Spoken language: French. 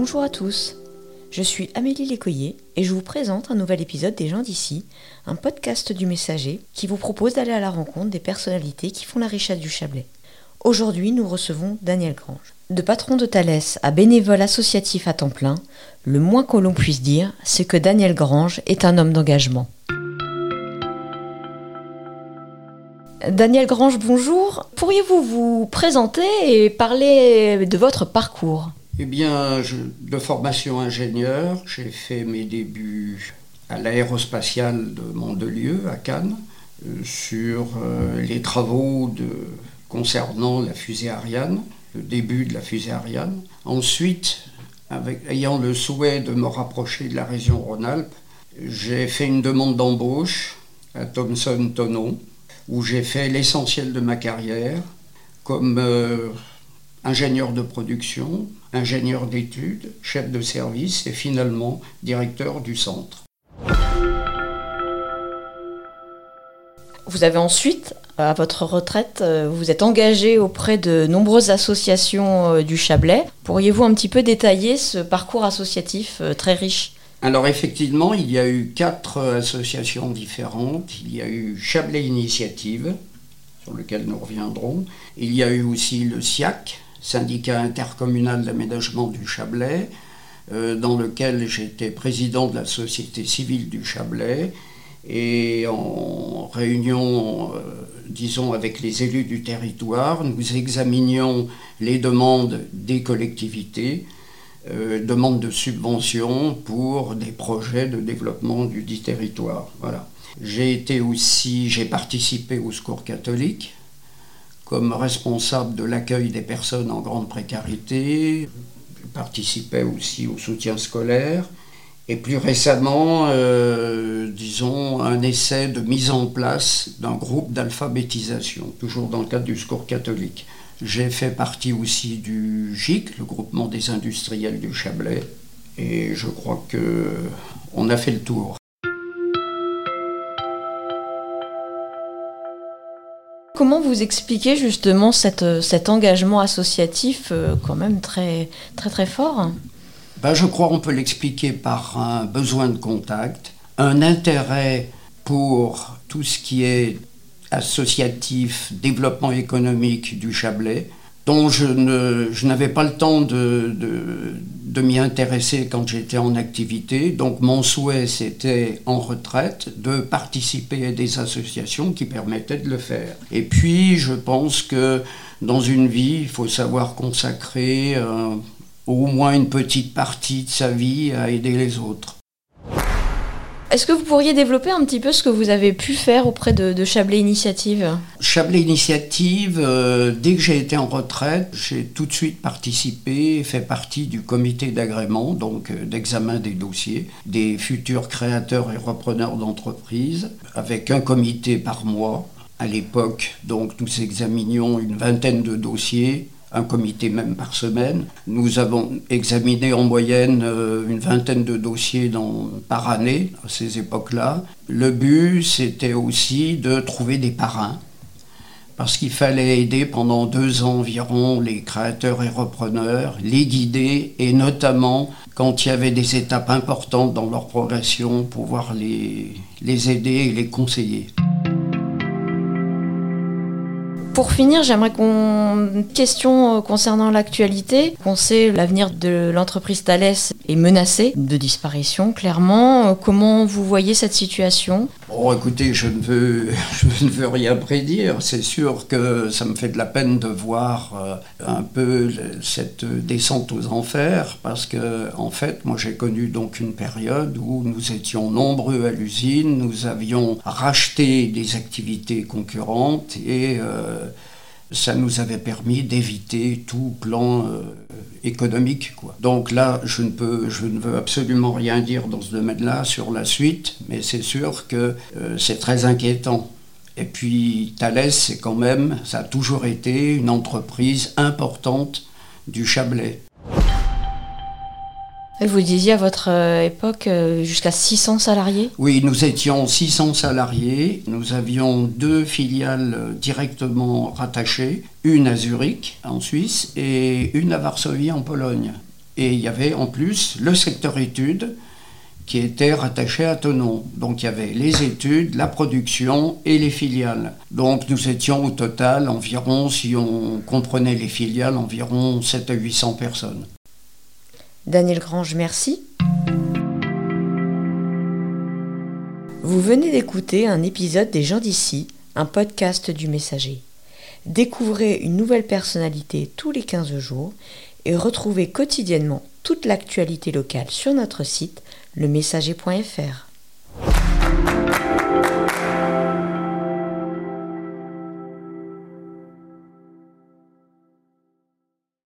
Bonjour à tous, je suis Amélie Lécoyer et je vous présente un nouvel épisode des gens d'ici, un podcast du Messager qui vous propose d'aller à la rencontre des personnalités qui font la richesse du Chablais. Aujourd'hui, nous recevons Daniel Grange. De patron de Thalès à bénévole associatif à temps plein, le moins que l'on puisse dire, c'est que Daniel Grange est un homme d'engagement. Daniel Grange, bonjour. Pourriez-vous vous présenter et parler de votre parcours? Eh bien, de formation ingénieur, j'ai fait mes débuts à l'aérospatiale de Mandelieu, à Cannes, euh, sur euh, les travaux concernant la fusée Ariane, le début de la fusée Ariane. Ensuite, ayant le souhait de me rapprocher de la région Rhône-Alpes, j'ai fait une demande d'embauche à Thomson Tonon où j'ai fait l'essentiel de ma carrière comme euh, ingénieur de production, ingénieur d'études, chef de service et finalement directeur du centre. Vous avez ensuite, à votre retraite, euh, vous êtes engagé auprès de nombreuses associations euh, du Chablais. Pourriez-vous un petit peu détailler ce parcours associatif très riche? Alors effectivement, il y a eu quatre associations différentes. Il y a eu Chablais Initiative, sur lequel nous reviendrons. Il y a eu aussi le SIAC, syndicat intercommunal d'aménagement du Chablais, euh, dans lequel j'étais président de la société civile du Chablais. Et en réunion, euh, disons, avec les élus du territoire, nous examinions les demandes des collectivités euh, demande de subvention pour des projets de développement du dit territoire. Voilà. J'ai été aussi, j'ai participé au Secours catholique comme responsable de l'accueil des personnes en grande précarité. Je participais aussi au soutien scolaire. Et plus récemment, euh, disons, un essai de mise en place d'un groupe d'alphabétisation, toujours dans le cadre du secours catholique. J'ai fait partie aussi du GIC, le groupement des industriels du Chablais, et je crois que on a fait le tour. Comment vous expliquez justement cet engagement associatif euh, quand même très très très fort? Ben, Je crois qu'on peut l'expliquer par un besoin de contact, un intérêt pour tout ce qui est associatif développement économique du Chablais, dont je, n'avais pas le temps de, m'y intéresser quand j'étais en activité. Donc mon souhait, c'était en retraite de participer à des associations qui permettaient de le faire. Et puis, je pense que dans une vie, il faut savoir consacrer euh, au moins une petite partie de sa vie à aider les autres. Est-ce que vous pourriez développer un petit peu ce que vous avez pu faire auprès de, Chablais Initiative? Chablais Initiative, euh, dès que j'ai été en retraite, j'ai tout de suite participé et fait partie du comité d'agrément, donc euh, d'examen des dossiers, des futurs créateurs et repreneurs d'entreprises, avec un comité par mois. À l'époque, donc nous examinions une vingtaine de dossiers un comité même par semaine. Nous avons examiné en moyenne euh, une vingtaine de dossiers par année à ces époques-là. Le but, c'était aussi de trouver des parrains, parce qu'il fallait aider pendant deux ans environ les créateurs et repreneurs, les guider, et notamment quand il y avait des étapes importantes dans leur progression, pouvoir les, les aider et les conseiller. Pour finir, j'aimerais qu'on question euh, concernant l'actualité. On sait l'avenir de l'entreprise Thales est menacé de disparition, clairement. Euh, comment vous voyez cette situation? Bon, écoutez, je ne veux, je ne veux rien prédire. C'est sûr que ça me fait de la peine de voir euh, un peu cette descente aux enfers, parce que en fait, moi, j'ai connu donc une période où nous étions nombreux à l'usine, nous avions racheté des activités concurrentes et ça nous avait permis d'éviter tout plan euh, économique. Donc là, je ne, veux absolument rien dire dans ce domaine-là sur la suite, mais c'est sûr que euh, c'est très inquiétant. Et puis Thales, c'est quand même, ça a toujours été une entreprise importante du Chablais. Vous disiez à votre euh, époque euh, jusqu'à 600 salariés? Oui, nous étions 600 salariés. Nous avions deux filiales euh, directement rattachées, une à Zurich en Suisse et une à Varsovie en Pologne. Et il y avait en plus le secteur études qui était rattaché à Tonon. Donc il y avait les études, la production et les filiales. Donc nous étions au total environ, si on comprenait les filiales, environ 7 à 800 personnes. Daniel Grange, merci. Vous venez d'écouter un épisode des gens d'ici, un podcast du messager. Découvrez une nouvelle personnalité tous les 15 jours et retrouvez quotidiennement toute l'actualité locale sur notre site lemessager.fr.